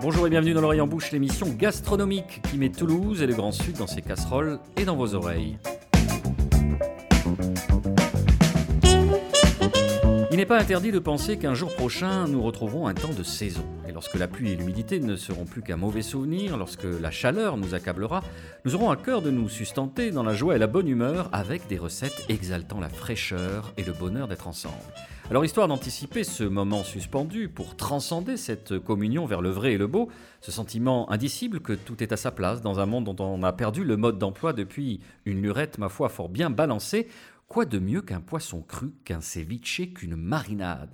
Bonjour et bienvenue dans l'Orient Bouche, l'émission gastronomique qui met Toulouse et le Grand Sud dans ses casseroles et dans vos oreilles. Il n'est pas interdit de penser qu'un jour prochain, nous retrouverons un temps de saison. Et lorsque la pluie et l'humidité ne seront plus qu'un mauvais souvenir, lorsque la chaleur nous accablera, nous aurons à cœur de nous sustenter dans la joie et la bonne humeur avec des recettes exaltant la fraîcheur et le bonheur d'être ensemble. Alors histoire d'anticiper ce moment suspendu pour transcender cette communion vers le vrai et le beau, ce sentiment indicible que tout est à sa place dans un monde dont on a perdu le mode d'emploi depuis une lurette, ma foi, fort bien balancée, Quoi de mieux qu'un poisson cru, qu'un ceviche, qu'une marinade?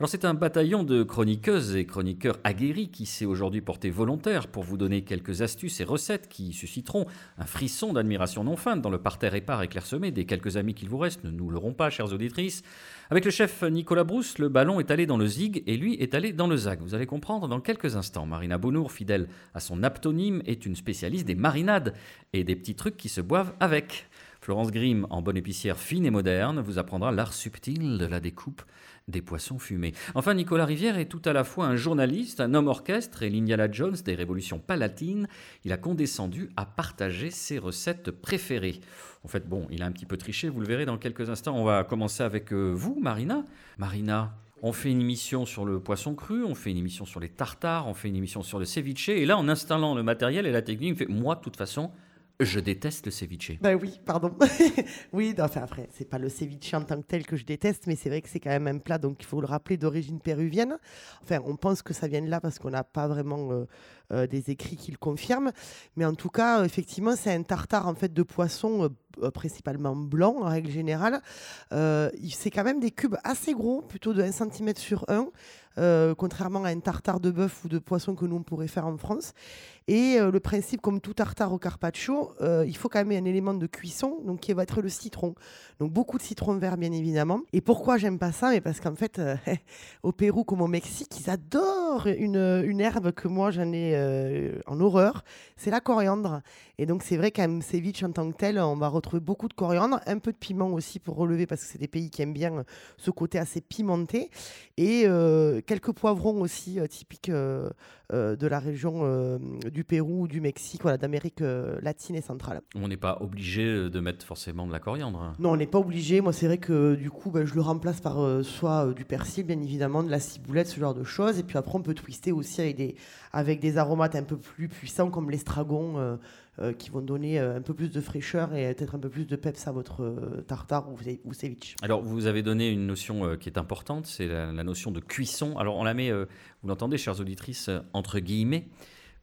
Alors c'est un bataillon de chroniqueuses et chroniqueurs aguerris qui s'est aujourd'hui porté volontaire pour vous donner quelques astuces et recettes qui susciteront un frisson d'admiration non feinte dans le parterre épars et clairsemé des quelques amis qu'il vous reste, ne nous l'aurons pas, chères auditrices. Avec le chef Nicolas Brousse, le ballon est allé dans le zig et lui est allé dans le zag. Vous allez comprendre dans quelques instants. Marina Bonour, fidèle à son aptonyme, est une spécialiste des marinades et des petits trucs qui se boivent avec. Florence Grimm, en bonne épicière fine et moderne, vous apprendra l'art subtil de la découpe des poissons fumés. Enfin, Nicolas Rivière est tout à la fois un journaliste, un homme orchestre et l'Indiana Jones des révolutions palatines. Il a condescendu à partager ses recettes préférées. En fait, bon, il a un petit peu triché, vous le verrez dans quelques instants. On va commencer avec euh, vous, Marina. Marina, on fait une émission sur le poisson cru, on fait une émission sur les tartares, on fait une émission sur le ceviche. Et là, en installant le matériel et la technique, fait, moi, de toute façon, je déteste le ceviche. Ben oui, pardon. oui, enfin après, c'est pas le ceviche en tant que tel que je déteste, mais c'est vrai que c'est quand même un plat, donc il faut le rappeler, d'origine péruvienne. Enfin, on pense que ça vient de là parce qu'on n'a pas vraiment euh, euh, des écrits qui le confirment. Mais en tout cas, effectivement, c'est un tartare en fait de poisson euh, principalement blanc en règle générale. c'est quand même des cubes assez gros, plutôt de 1 cm sur 1. Euh, contrairement à un tartare de bœuf ou de poisson que nous on pourrait faire en France. Et euh, le principe, comme tout tartare au carpaccio, euh, il faut quand même un élément de cuisson, donc qui va être le citron. Donc beaucoup de citron vert, bien évidemment. Et pourquoi j'aime pas ça? Mais parce qu'en fait, au Pérou comme au Mexique, ils adorent une, herbe que moi j'en ai en horreur, c'est la coriandre. Et donc c'est vrai qu'un ceviche en tant que tel, on va retrouver beaucoup de coriandre, un peu de piment aussi pour relever, parce que c'est des pays qui aiment bien ce côté assez pimenté. Et quelques poivrons aussi euh, typiques euh, euh, de la région du Pérou, du Mexique, voilà, d'Amérique latine et centrale. On n'est pas obligé de mettre forcément de la coriandre. Hein. Non, on n'est pas obligé. Moi, c'est vrai que du coup, ben, je le remplace par soit du persil, bien évidemment, de la ciboulette, ce genre de choses. Et puis après, on peut twister aussi avec des, avec des aromates un peu plus puissants comme l'estragon. Qui vont donner un peu plus de fraîcheur et peut-être un peu plus de peps à votre tartare ou, ou. Alors, vous avez donné une notion qui est importante, c'est la, la, notion de cuisson alors on la met, euh, vous l'entendez, chères auditrices, euh, entre guillemets,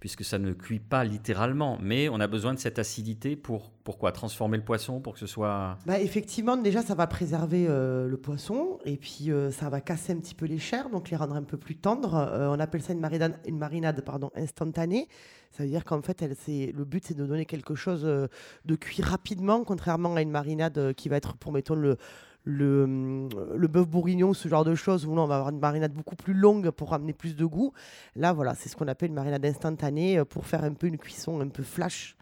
puisque ça ne cuit pas littéralement, mais on a besoin de cette acidité pour transformer le poisson pour que ce soit. Bah effectivement, déjà ça va préserver euh, le poisson et puis ça va casser un petit peu les chairs, donc les rendre un peu plus tendres. on appelle ça une marinade, une marinade pardon, instantanée. Ça veut dire qu'en fait, elle, le but c'est de donner quelque chose de cuit rapidement, contrairement à une marinade qui va être pour mettons le le, le bœuf bourguignon, ce genre de choses, où là, on va avoir une marinade beaucoup plus longue pour ramener plus de goût. Là, voilà, c'est ce qu'on appelle une marinade instantanée euh, pour faire un peu une cuisson un peu flash.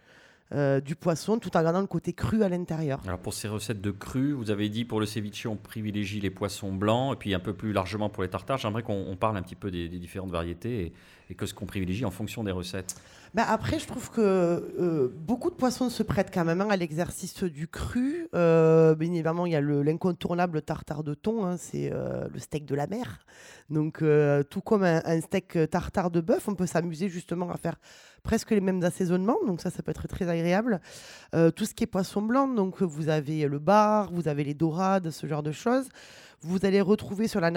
Euh, du poisson tout en gardant le côté cru à l'intérieur. Alors pour ces recettes de cru, vous avez dit pour le ceviche on privilégie les poissons blancs et puis un peu plus largement pour les tartares. J'aimerais qu'on parle un petit peu des, différentes variétés et que ce qu'on privilégie en fonction des recettes. Bah, après, je trouve que euh, beaucoup de poissons se prêtent quand même hein, à l'exercice du cru. Euh, bien évidemment, il y a l'incontournable tartare de thon, hein, c'est euh, le steak de la mer. Donc, tout comme un, steak tartare de bœuf, on peut s'amuser justement à faire presque les mêmes assaisonnements. Donc, ça, ça peut être très agréable. tout ce qui est poisson blanc, donc vous avez le bar, vous avez les dorades, ce genre de choses vous allez retrouver sur la,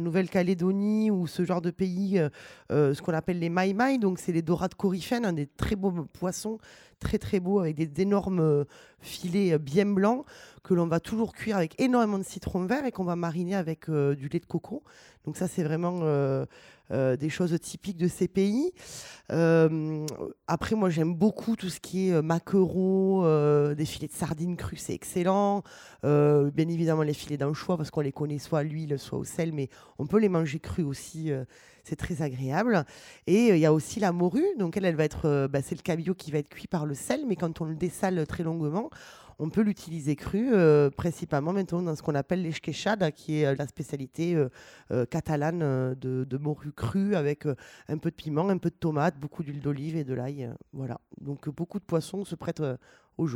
Nouvelle-Calédonie ou ce genre de pays euh, euh, ce qu'on appelle les maï donc c'est les dorades coryphènes, un des très beaux poissons, très très beaux, avec des énormes euh, filets bien blancs que l'on va toujours cuire avec énormément de citron vert et qu'on va mariner avec du lait de coco. Donc ça c'est vraiment euh, des choses typiques de ces pays. Euh, après, moi, j'aime beaucoup tout ce qui est euh, maquereau, des filets de sardines crues, c'est excellent. bien évidemment, les filets d'anchois, parce qu'on les connaît soit à l'huile, soit au sel, mais on peut les manger crus aussi. C'est très agréable. Et il y a aussi la morue. Donc elle, elle va être, bah, c'est le cabillaud qui va être cuit par le sel, mais quand on le dessale très longuement, on peut l'utiliser cru, euh, principalement maintenant dans ce qu'on appelle l'esquechada, qui est euh, la spécialité euh, catalane de, morue crue avec un peu de piment, un peu de tomate, beaucoup d'huile d'olive et de l'ail. voilà. Donc beaucoup de poissons se prêtent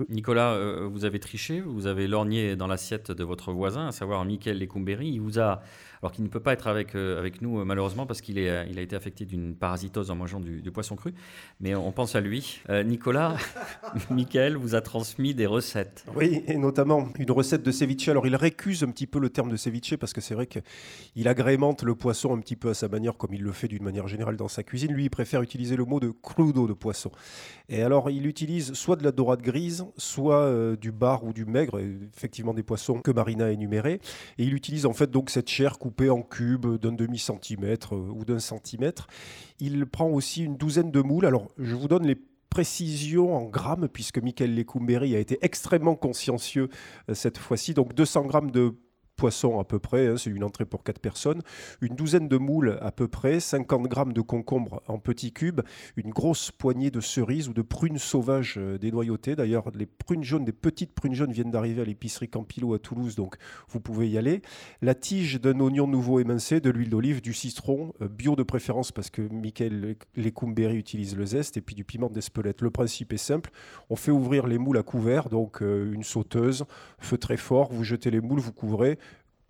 Nicolas, euh, vous avez triché, vous avez lorgné dans l'assiette de votre voisin, à savoir Michael Lecumberi. Il vous a, alors qu'il ne peut pas être avec, euh, avec nous euh, malheureusement parce qu'il est, il a été affecté d'une parasitose en mangeant du, poisson cru, mais on pense à lui. Nicolas, Michael vous a transmis des recettes. Oui, et notamment une recette de ceviche. Alors il récuse un petit peu le terme de ceviche parce que c'est vrai qu'il agrémente le poisson un petit peu à sa manière, comme il le fait d'une manière générale dans sa cuisine. Lui, il préfère utiliser le mot de crudo de poisson. Et alors il utilise soit de la dorade grise, soit euh, du bar ou du maigre, effectivement des poissons que Marina a énumérés. Et il utilise en fait donc cette chair coupée en cubes d'un demi-centimètre euh, ou d'un centimètre. Il prend aussi une douzaine de moules. Alors je vous donne les précisions en grammes, puisque Michael Lecumberi a été extrêmement consciencieux euh, cette fois-ci. Donc 200 grammes de poisson à peu près, hein, c'est une entrée pour 4 personnes, une douzaine de moules à peu près, 50 grammes de concombre en petits cubes, une grosse poignée de cerises ou de prunes sauvages euh, dénoyautées. D'ailleurs, les prunes jaunes, des petites prunes jaunes viennent d'arriver à l'épicerie Campilo à Toulouse, donc vous pouvez y aller. La tige d'un oignon nouveau émincé, de l'huile d'olive, du citron, euh, bio de préférence parce que Michael Lecumberi utilise le zeste, et puis du piment d'Espelette. Le principe est simple, on fait ouvrir les moules à couvert, donc euh, une sauteuse, feu très fort, vous jetez les moules, vous couvrez,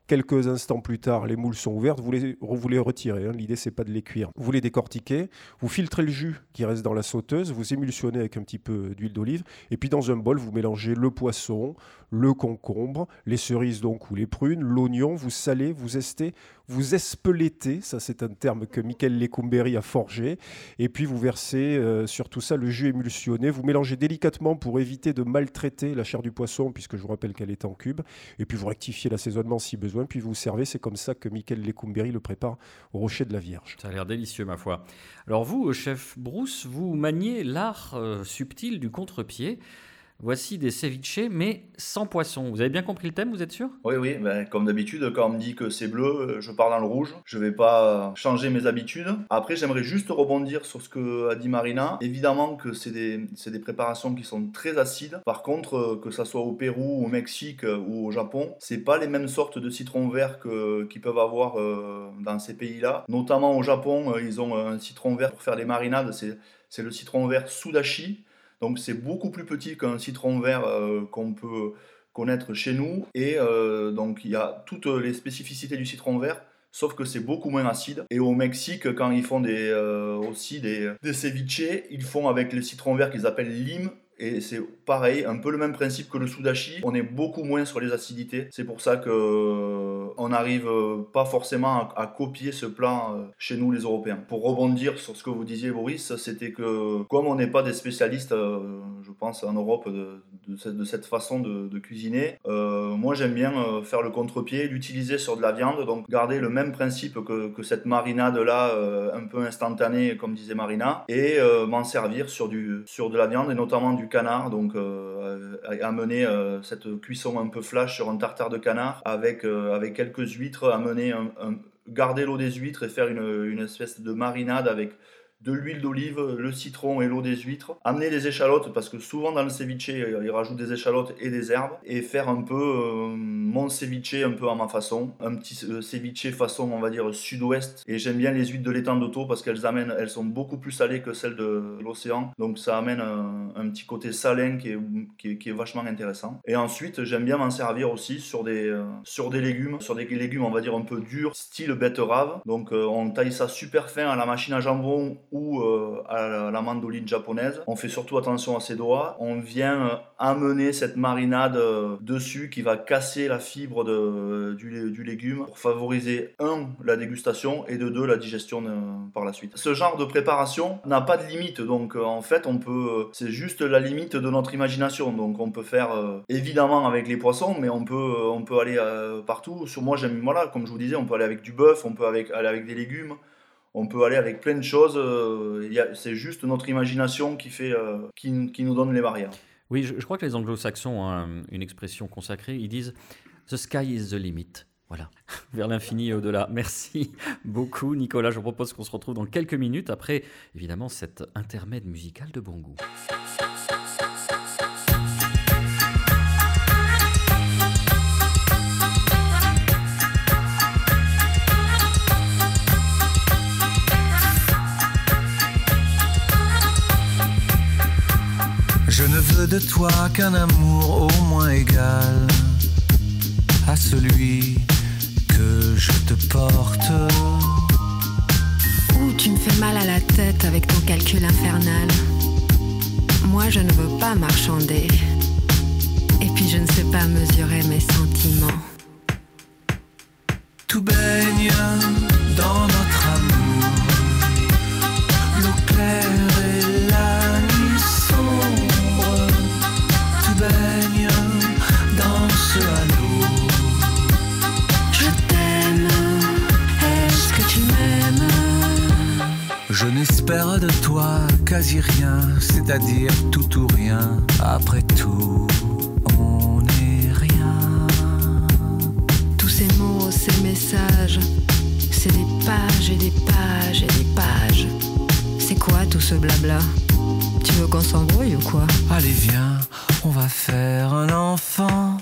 Quelques instants plus tard, les moules sont ouvertes, vous les, vous les retirez. Hein. L'idée, c'est pas de les cuire. Vous les décortiquez, vous filtrez le jus qui reste dans la sauteuse, vous émulsionnez avec un petit peu d'huile d'olive, et puis dans un bol, vous mélangez le poisson, le concombre, les cerises donc ou les prunes, l'oignon, vous salez, vous estez, vous espeletez, ça c'est un terme que Michael Lecumberi a forgé, et puis vous versez euh, sur tout ça le jus émulsionné, vous mélangez délicatement pour éviter de maltraiter la chair du poisson, puisque je vous rappelle qu'elle est en cube, et puis vous rectifiez l'assaisonnement si besoin, puis vous servez, c'est comme ça que Michael Lecumberi le prépare au rocher de la Vierge. Ça a l'air délicieux ma foi. Alors vous, chef Bruce, vous maniez l'art euh, subtil du contre-pied. Voici des ceviches, mais sans poisson. Vous avez bien compris le thème, vous êtes sûr? Oui, oui. Ben, comme d'habitude, quand on me dit que c'est bleu, euh, je pars dans le rouge. Je vais pas changer mes habitudes. Après, j'aimerais juste rebondir sur ce que a dit Marina. Évidemment que c'est des, préparations qui sont très acides. Par contre, euh, que ça soit au Pérou, au Mexique euh, ou au Japon, c'est pas les mêmes sortes de citron vert qu'ils peuvent avoir dans ces pays-là. Notamment au Japon, ils ont un citron vert pour faire des marinades. C'est le citron vert Sudashi. Donc c'est beaucoup plus petit qu'un citron vert euh, qu'on peut connaître chez nous. Et euh, donc il y a toutes les spécificités du citron vert. Sauf que c'est beaucoup moins acide. Et au Mexique, quand ils font euh, aussi des, des ils font avec le citron vert qu'ils appellent lime et c'est pareil, un peu le même principe que le sudashi. On est beaucoup moins sur les acidités. C'est pour ça que euh, on n'arrive euh, pas forcément à, copier ce plat euh, chez nous les Européens. Pour rebondir sur ce que vous disiez Boris, c'était que comme on n'est pas des spécialistes, je pense en Europe de, cette, façon de, cuisiner, moi j'aime bien faire le contre-pied, l'utiliser sur de la viande, donc garder le même principe que, cette marinade là, un peu instantanée comme disait Marina, et m'en servir sur, du, sur de la viande et notamment du canard, donc euh, amener euh, cette cuisson un peu flash sur un tartare de canard avec, euh, avec quelques huîtres, amener garder l'eau des huîtres et faire une, une espèce de marinade avec de l'huile d'olive, le citron et l'eau des huîtres. Amener des échalotes, parce que souvent dans le ceviche, ils rajoutent des échalotes et des herbes. Et faire un peu euh, mon ceviche un peu à ma façon. Un petit euh, ceviche façon, on va dire, sud-ouest. Et j'aime bien les huîtres de l'étang d'Auto parce qu'elles amènent, elles sont beaucoup plus salées que celles de l'océan. Donc ça amène un, petit côté salin qui est, qui est, vachement intéressant. Et ensuite, j'aime bien m'en servir aussi sur des, euh, sur des légumes, sur des légumes, on va dire, un peu durs, style betterave. Donc on taille ça super fin à la machine à jambon ou euh, à la mandoline japonaise. On fait surtout attention à ses doigts. On vient euh, amener cette marinade euh, dessus qui va casser la fibre du, légume pour favoriser, un, la dégustation et de deux, la digestion par la suite. Ce genre de préparation n'a pas de limite, donc en fait, on peut, c'est juste la limite de notre imagination. Donc on peut faire évidemment avec les poissons, mais on peut, on peut aller partout. Sur moi, j'aime, voilà, comme je vous disais, on peut aller avec du bœuf, on peut avec, aller avec des légumes on peut aller avec plein de choses. Euh, c'est juste notre imagination qui, fait, euh, qui, nous donne les barrières. Oui, je, crois que les anglo-saxons ont une expression consacrée. Ils disent The sky is the limit. Voilà, vers l'infini et au-delà. Merci beaucoup Nicolas. Je vous propose qu'on se retrouve dans quelques minutes après évidemment cet intermède musical de bon goût. De toi qu'un amour au moins égal à celui que je te porte. Ouh, tu me fais mal à la tête avec ton calcul infernal. Moi, je ne veux pas marchander. Et puis, je ne sais pas mesurer mes sentiments. Quasi rien, c'est-à-dire tout ou rien. Après tout, on n'est rien. Tous ces mots, ces messages, c'est des pages et des pages et des pages. C'est quoi tout ce blabla? Tu veux qu'on s'embrouille ou quoi? Allez viens, on va faire un enfant.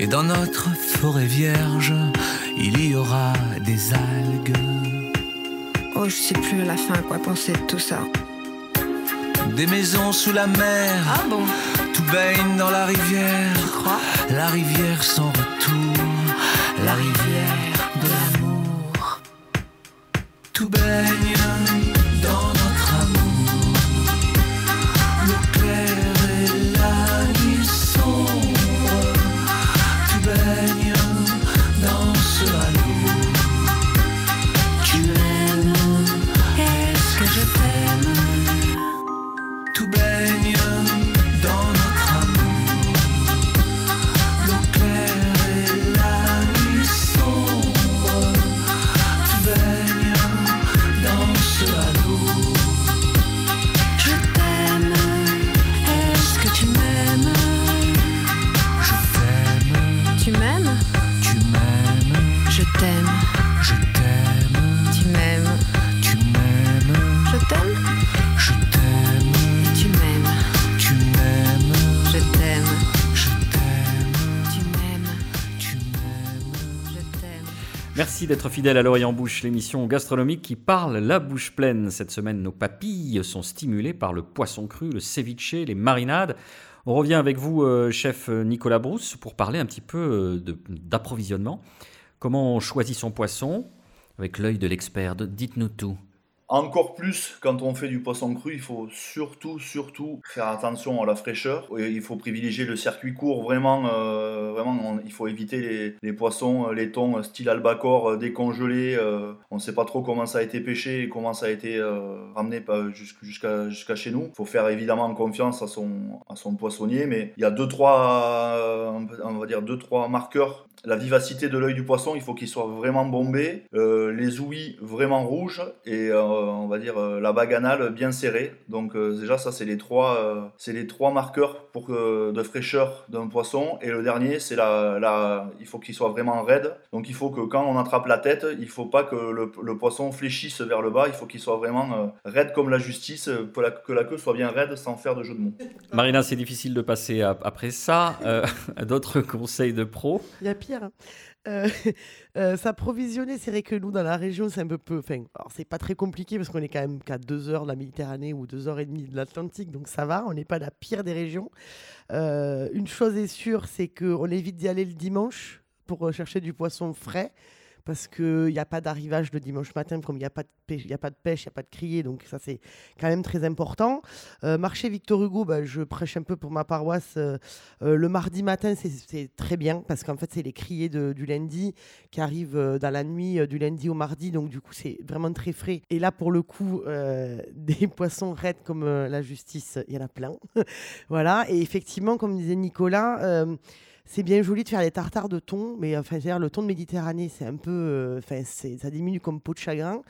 Et dans notre forêt vierge, il y aura des algues. Oh, je sais plus à la fin quoi penser de tout ça. Des maisons sous la mer. Ah bon? Tout baigne dans la rivière. Crois? La rivière sans retour. La rivière de l'amour. Tout baigne d'être fidèle à l'oreille en bouche, l'émission gastronomique qui parle la bouche pleine. Cette semaine, nos papilles sont stimulées par le poisson cru, le ceviche, les marinades. On revient avec vous, euh, chef Nicolas Brousse, pour parler un petit peu euh, d'approvisionnement. Comment on choisit son poisson? Avec l'œil de l'expert, dites-nous tout. Encore plus quand on fait du poisson cru, il faut surtout, surtout faire attention à la fraîcheur. Il faut privilégier le circuit court, vraiment, euh, vraiment il faut éviter les, poissons, euh, les thons euh, style albacore décongelés. on ne sait pas trop comment ça a été pêché et comment ça a été ramené jusqu'à chez nous. Il faut faire évidemment confiance à son, à son poissonnier, mais il y a deux, trois, on va dire deux, trois marqueurs la vivacité de l'œil du poisson, il faut qu'il soit vraiment bombé, les ouïes vraiment rouges et on va dire, la bague anale bien serrée. Donc déjà, ça, c'est les trois, c'est les trois marqueurs pour de fraîcheur d'un poisson. Et le dernier, c'est la, la, il faut qu'il soit vraiment raide. Donc il faut que quand on attrape la tête, il faut pas que le, le poisson fléchisse vers le bas. Il faut qu'il soit vraiment raide comme la justice, que la, que la queue soit bien raide sans faire de jeu de mots. Marina, c'est difficile de passer après ça à d'autres conseils de pro? Il y a pire. Euh, s'approvisionner, c'est vrai que nous, dans la région, c'est un peu peu. Enfin, alors c'est pas très compliqué parce qu'on est quand même qu'à 2 heures de la Méditerranée ou 2 heures et demie de l'Atlantique, donc ça va, on n'est pas la pire des régions. Euh, une chose est sûre, c'est qu'on évite d'y aller le dimanche pour chercher du poisson frais parce qu'il n'y a pas d'arrivage le dimanche matin, comme il n'y a, pas de pêche, il n'y a pas de crier, donc ça c'est quand même très important. Euh, marché Victor Hugo, bah, je prêche un peu pour ma paroisse. Euh, euh, le mardi matin, c'est très bien, parce qu'en fait c'est les criers du lundi qui arrivent dans la nuit du lundi au mardi, donc du coup c'est vraiment très frais. Et là pour le coup, des poissons raides comme la justice, il y en a plein. voilà, et effectivement, comme disait Nicolas, c'est bien joli de faire des tartares de thon, mais enfin, le thon de Méditerranée, c'est un peu, euh, ça diminue comme peau de chagrin.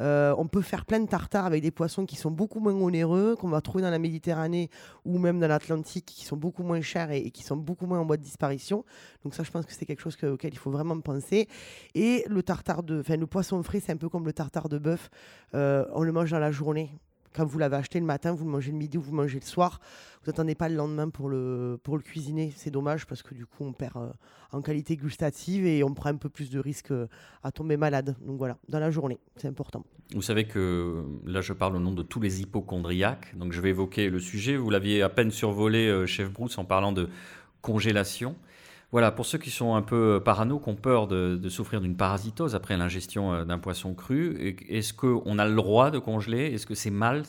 Euh, on peut faire plein de tartares avec des poissons qui sont beaucoup moins onéreux, qu'on va trouver dans la Méditerranée ou même dans l'Atlantique, qui sont beaucoup moins chers et, qui sont beaucoup moins en voie de disparition. Donc ça, je pense que c'est quelque chose auquel il faut vraiment penser. Et le tartare de, enfin, le poisson frais, c'est un peu comme le tartare de bœuf. Euh, on le mange dans la journée quand vous l'avez acheté le matin, vous le mangez le midi ou vous le mangez le soir. Vous n'attendez pas le lendemain pour le, pour le cuisiner. C'est dommage parce que du coup, on perd euh, en qualité gustative et on prend un peu plus de risques euh, à tomber malade. Donc voilà, dans la journée, c'est important. Vous savez que là, je parle au nom de tous les hypochondriaques. Donc je vais évoquer le sujet. Vous l'aviez à peine survolé, euh, chef Bruce, en parlant de congélation. Voilà, pour ceux qui sont un peu parano, qui ont peur de, souffrir d'une parasitose après l'ingestion euh, d'un poisson cru, est-ce qu'on a le droit de congeler? Est-ce que c'est mal?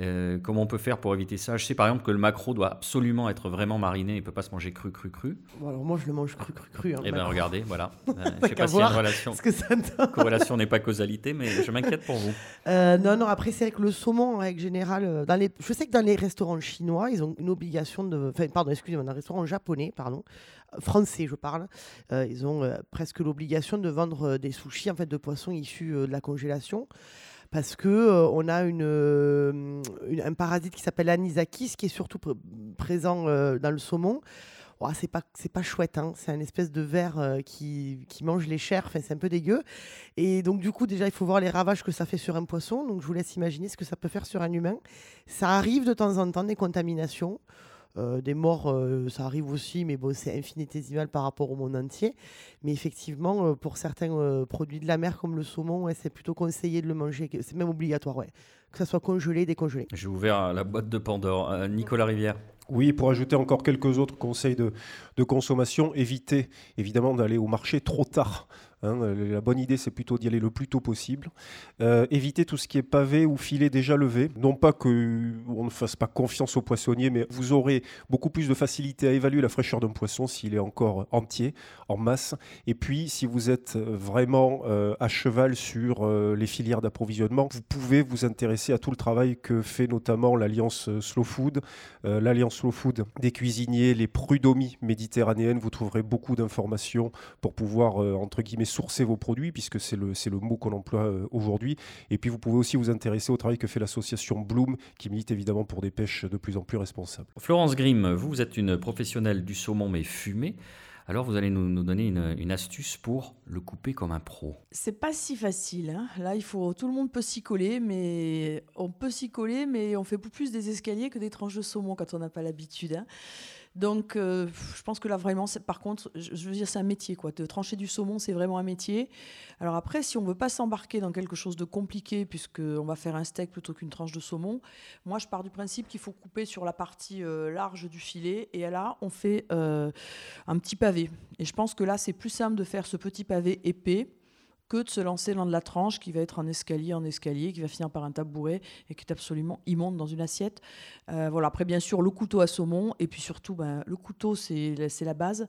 Euh, comment on peut faire pour éviter ça? Je sais par exemple que le maquereau doit absolument être vraiment mariné, il ne peut pas se manger cru, cru, cru. alors moi je le mange cru, cru, cru. Hein, eh bien regardez, voilà. Euh, je ne sais pas s'il y a une relation. Que ça Corrélation n'est pas causalité, mais je m'inquiète pour vous. Euh, non, non, après c'est que le saumon en règle générale, dans les... je sais que dans les restaurants chinois, ils ont une obligation de... Enfin, pardon, excusez-moi, dans les restaurants japonais, pardon, français je parle, ils ont presque l'obligation de vendre des sushis en fait, de poissons issus de la congélation. Parce que euh, on a euh, une, un parasite qui s'appelle anisakis qui est surtout présent euh, dans le saumon. Oh, c'est pas pas chouette hein. c'est un espèce de ver qui, qui, mange les chairs. Enfin, c'est un peu dégueu. Et donc du coup déjà il faut voir les ravages que ça fait sur un poisson. Donc je vous laisse imaginer ce que ça peut faire sur un humain. Ça arrive de temps en temps des contaminations euh, des morts, euh, ça arrive aussi, mais bon, c'est infinitésimal par rapport au monde entier. Mais effectivement, euh, pour certains produits de la mer comme le saumon, c'est plutôt conseillé de le manger. C'est même obligatoire, ouais. que ça soit congelé, décongelé. J'ai ouvert la boîte de Pandore. Nicolas Rivière. Oui, pour ajouter encore quelques autres conseils de, consommation, évitez évidemment d'aller au marché trop tard. Hein, la bonne idée, c'est plutôt d'y aller le plus tôt possible. Euh, éviter tout ce qui est pavé ou filet déjà levé. Non pas qu'on ne fasse pas confiance aux poissonniers, mais vous aurez beaucoup plus de facilité à évaluer la fraîcheur d'un poisson s'il est encore entier, en masse. Et puis, si vous êtes vraiment euh, à cheval sur euh, les filières d'approvisionnement, vous pouvez vous intéresser à tout le travail que fait notamment l'Alliance Slow Food, l'Alliance Slow Food des cuisiniers, les prudomies méditerranéennes. Vous trouverez beaucoup d'informations pour pouvoir, entre guillemets, sourcer vos produits, puisque c'est le, le mot qu'on emploie euh, aujourd'hui. Et puis vous pouvez aussi vous intéresser au travail que fait l'association Bloom, qui milite évidemment pour des pêches de plus en plus responsables. Florence Grimm, vous, vous êtes une professionnelle du saumon mais fumé. Alors vous allez nous, donner une, astuce pour le couper comme un pro. C'est pas si facile. Hein. Là, il faut tout le monde peut s'y coller, mais on peut s'y coller, mais on fait plus des escaliers que des tranches de saumon quand on n'a pas l'habitude. Hein. Donc, euh, je pense que là, vraiment, par contre, je, veux dire, c'est un métier. Quoi. De trancher du saumon, c'est vraiment un métier. Alors après, si on ne veut pas s'embarquer dans quelque chose de compliqué, puisqu'on va faire un steak plutôt qu'une tranche de saumon, moi, je pars du principe qu'il faut couper sur la partie euh, large du filet. Et là, on fait euh, un petit pavé. Et je pense que là, c'est plus simple de faire ce petit pavé épais de se lancer dans de la tranche qui va être un escalier en escalier, qui va finir par un tabouret et qui est absolument immonde dans une assiette. Euh, voilà. Après, bien sûr, le couteau à saumon, et puis surtout, ben, le couteau, c'est la base.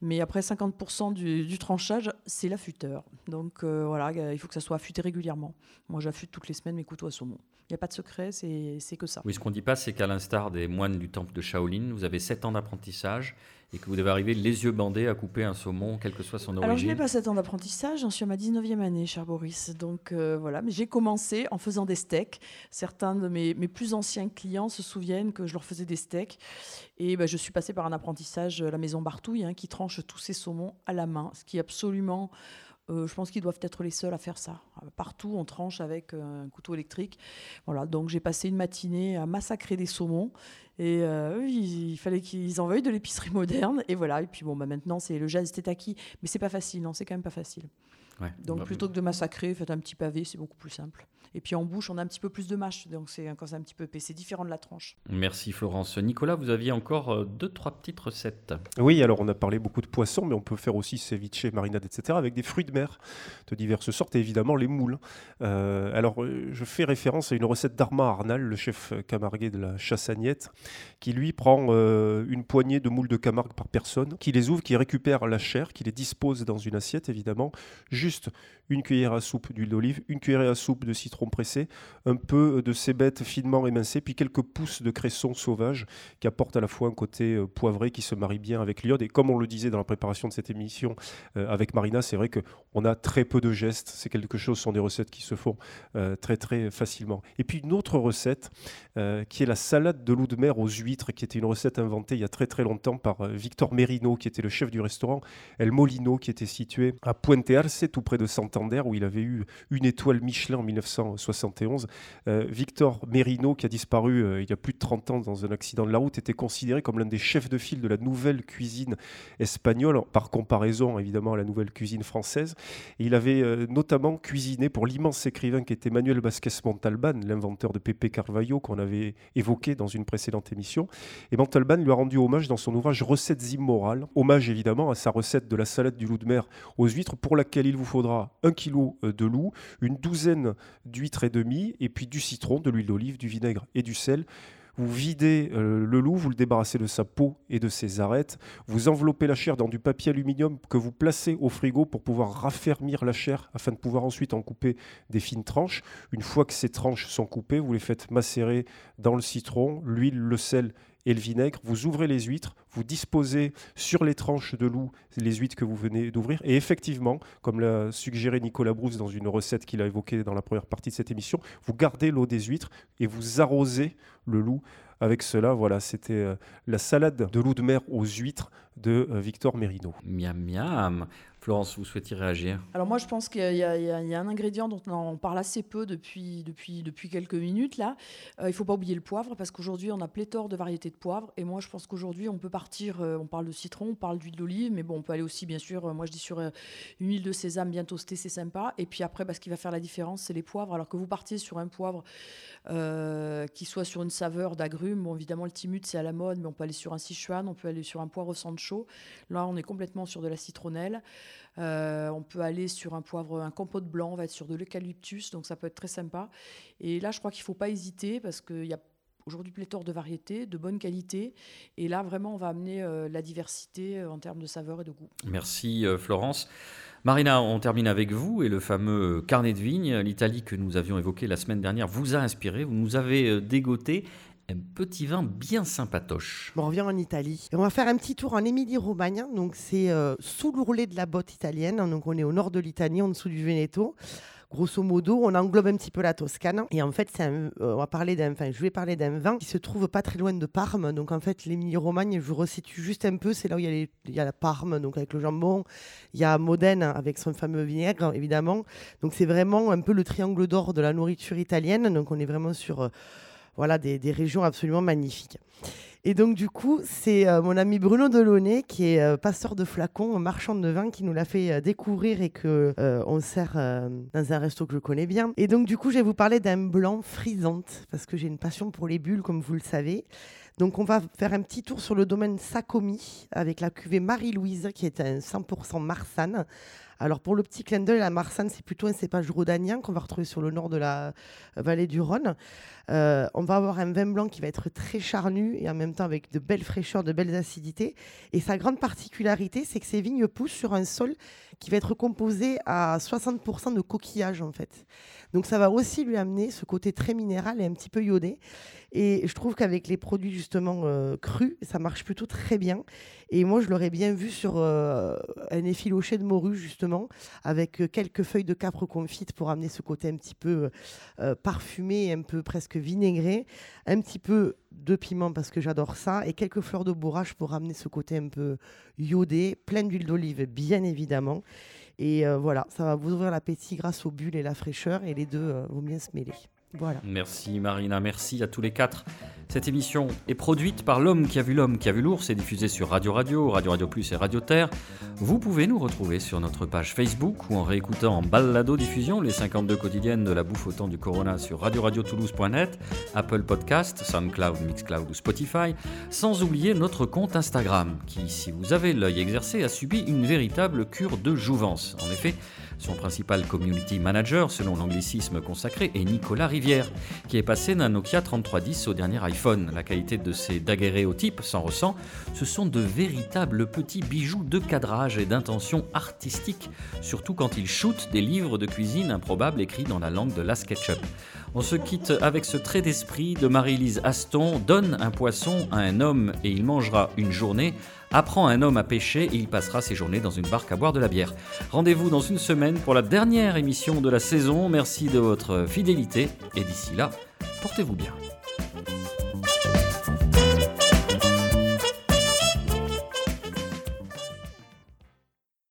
Mais après, 50% du, tranchage, c'est l'affûteur. Donc euh, voilà, il faut que ça soit affûté régulièrement. Moi, j'affûte toutes les semaines mes couteaux à saumon. Il n'y a pas de secret, c'est que ça. Oui, ce qu'on ne dit pas, c'est qu'à l'instar des moines du temple de Shaolin, vous avez 7 ans d'apprentissage et que vous devez arriver les yeux bandés à couper un saumon, quelle que soit son origine. Alors, je n'ai pas 7 ans d'apprentissage, j'en suis à ma 19e année, cher Boris. Donc euh, voilà, mais j'ai commencé en faisant des steaks. Certains de mes, mes, plus anciens clients se souviennent que je leur faisais des steaks. Et ben, je suis passée par un apprentissage à la maison Bartouille, hein, qui tranche tous ces saumons à la main, ce qui est absolument euh, je pense qu'ils doivent être les seuls à faire ça. Partout, on tranche avec euh, un couteau électrique. Voilà, donc j'ai passé une matinée à massacrer des saumons. Et euh, il, fallait qu'ils en veuillent de l'épicerie moderne. Et voilà. Et puis bon, bah, maintenant, c'est le jazz c'était acquis. Mais c'est pas facile, non, c'est quand même pas facile. donc plutôt que de massacrer, faites un petit pavé, c'est beaucoup plus simple. Et puis en bouche, on a un petit peu plus de mâche, donc c'est quand c'est un petit peu épais. C'est différent de la tranche. Merci Florence. Nicolas, vous aviez encore euh, deux, trois petites recettes. Oui, alors on a parlé beaucoup de poissons, mais on peut faire aussi ceviche, marinade, etc. avec des fruits de mer de diverses sortes et évidemment les moules. Euh, alors euh, je fais référence à une recette d'Armand Arnal, le chef camarguais de la Chassagnette, qui lui prend une poignée de moules de Camargue par personne, qui les ouvre, qui récupère la chair, qui les dispose dans une assiette évidemment, juste une cuillère à soupe d'huile d'olive, une cuillère à soupe de citron pressé, un peu de cébette finement émincée, puis quelques pousses de cresson sauvage qui apportent à la fois un côté euh, poivré qui se marie bien avec l'iode. Et comme on le disait dans la préparation de cette émission euh, avec Marina, c'est vrai qu'on a très peu de gestes. C'est quelque chose, ce sont des recettes qui se font euh, très très facilement. Et puis une autre recette qui est la salade de loup de mer aux huîtres, qui était une recette inventée il y a très très longtemps par Victor Merino, qui était le chef du restaurant El Molino, qui était situé à Puente Arce, tout près de Santander, où il avait eu une étoile Michelin en 1900. 71. Euh, Victor Merino, qui a disparu euh, il y a plus de 30 ans dans un accident de la route, était considéré comme l'un des chefs de file de la nouvelle cuisine espagnole, par comparaison évidemment à la nouvelle cuisine française. Il avait euh, notamment cuisiné pour l'immense écrivain qui était Manuel Vázquez Montalban, l'inventeur de Pepe Carvalho qu'on avait évoqué dans une précédente émission. Et Montalban lui a rendu hommage dans son ouvrage Recettes immorales, hommage évidemment à sa recette de la salade du loup de mer aux huîtres, pour laquelle il vous faudra un kilo de loup, une douzaine et demi, et puis du citron, de l'huile d'olive, du vinaigre et du sel. Vous videz euh, le loup, vous le débarrassez de sa peau et de ses arêtes. Vous enveloppez la chair dans du papier aluminium que vous placez au frigo pour pouvoir raffermir la chair afin de pouvoir ensuite en couper des fines tranches. Une fois que ces tranches sont coupées, vous les faites macérer dans le citron, l'huile, le sel et le vinaigre. Vous ouvrez les huîtres, vous disposez sur les tranches de loup les huîtres que vous venez d'ouvrir. Et effectivement, comme l'a suggéré Nicolas Brousse dans une recette qu'il a évoquée dans la première partie de cette émission, vous gardez l'eau des huîtres et vous arrosez le loup avec cela. Voilà, c'était euh, la salade de loup de mer aux huîtres de euh, Victor Merino. Miam miam. Florence, vous souhaitez réagir Alors moi, je pense qu'il y, a un ingrédient dont on parle assez peu depuis, depuis, depuis quelques minutes. Là, euh, il ne faut pas oublier le poivre parce qu'aujourd'hui, on a pléthore de variétés de poivre. Et moi, je pense qu'aujourd'hui, on peut partir. on parle de citron, on parle d'huile d'olive, mais bon, on peut aller aussi, bien sûr. moi, je dis sur une huile de sésame bien toastée, c'est sympa. Et puis après, bah, ce qui va faire la différence, c'est les poivres. Alors que vous partiez sur un poivre qui soit sur une saveur d'agrumes. Évidemment, le timut, c'est à la mode, mais on peut aller sur un Sichuan, on peut aller sur un poivre sancho. Là, on est complètement sur de la citronnelle. Euh, on peut aller sur un poivre, un compote blanc, on va être sur de l'eucalyptus, donc ça peut être très sympa. Et là, je crois qu'il ne faut pas hésiter parce qu'il y a aujourd'hui pléthore de variétés, de bonne qualité. Et là, vraiment, on va amener euh, la diversité euh, en termes de saveur et de goût. Merci Florence. Marina, on termine avec vous et le fameux carnet de vigne. L'Italie que nous avions évoqué la semaine dernière vous a inspiré, vous nous avez dégoté un petit vin bien sympatoche. On revient en Italie. on va faire un petit tour en Émilie-Romagne. Donc, c'est euh, sous l'ourlet de la botte italienne. Donc, on est au nord de l'Italie, en dessous du Veneto. Grosso modo, on englobe un petit peu la Toscane. Et en fait, euh, on va parler d'un, je vais parler d'un vin qui se trouve pas très loin de Parme. Donc, en fait, l'Émilie-Romagne, je vous resitue juste un peu. C'est là où il y, a la Parme, donc avec le jambon. Il y a Modène avec son fameux vinaigre, évidemment. Donc, c'est vraiment un peu le triangle d'or de la nourriture italienne. Donc, on est vraiment sur euh, voilà, des, régions absolument magnifiques. Et donc, du coup, c'est euh, mon ami Bruno Delaunay, qui est euh, passeur de flacons, marchand de vin, qui nous l'a fait euh, découvrir et que on sert dans un resto que je connais bien. Et donc, du coup, je vais vous parler d'un blanc frisante, parce que j'ai une passion pour les bulles, comme vous le savez. Donc, on va faire un petit tour sur le domaine Sacomi avec la cuvée Marie-Louise, qui est un 100% Marsanne, Alors pour le petit clin d'œil, la Marsanne, c'est plutôt un cépage rhodanien qu'on va retrouver sur le nord de la vallée du Rhône. Euh, on va avoir un vin blanc qui va être très charnu et en même temps avec de belles fraîcheurs, de belles acidités. Et sa grande particularité, c'est que ces vignes poussent sur un sol qui va être composé à 60% de coquillages en fait. Donc ça va aussi lui amener ce côté très minéral et un petit peu iodé. Et je trouve qu'avec les produits justement euh, crus, ça marche plutôt très bien. Et moi, je l'aurais bien vu sur euh, un effiloché de morue justement, avec quelques feuilles de capre confite pour amener ce côté un petit peu parfumé, un peu presque vinaigré, un petit peu de piment parce que j'adore ça, et quelques fleurs de bourrache pour ramener ce côté un peu iodé, plein d'huile d'olive bien évidemment. Et euh, voilà, ça va vous ouvrir l'appétit grâce aux bulles et la fraîcheur, et les deux euh, vont bien se mêler. Merci Marina, merci à tous les quatre. Cette émission est produite par l'homme qui a vu l'homme qui a vu l'ours et diffusée sur Radio Radio, Radio Radio Plus et Radio Terre. Vous pouvez nous retrouver sur notre page Facebook ou en réécoutant en balado diffusion les 52 quotidiennes de la bouffe au temps du Corona sur Radio Radio Toulouse.net, Apple Podcast, SoundCloud, Mixcloud ou Spotify, sans oublier notre compte Instagram qui, si vous avez l'œil exercé, a subi une véritable cure de jouvence. En effet, son principal community manager, selon l'anglicisme consacré, est Nicolas Rivière, qui est passé d'un Nokia 3310 au dernier iPhone. La qualité de ces daguerréotypes s'en ressent. Ce sont de véritables petits bijoux de cadrage et d'intention artistique, surtout quand il shoot des livres de cuisine improbables écrits dans la langue de la SketchUp. On se quitte avec ce trait d'esprit de Marie-Lise Aston Donne un poisson à un homme et il mangera une journée. Apprend un homme à pêcher et il passera ses journées dans une barque à boire de la bière. Rendez-vous dans une semaine pour la dernière émission de la saison. Merci de votre fidélité et d'ici là, portez-vous bien.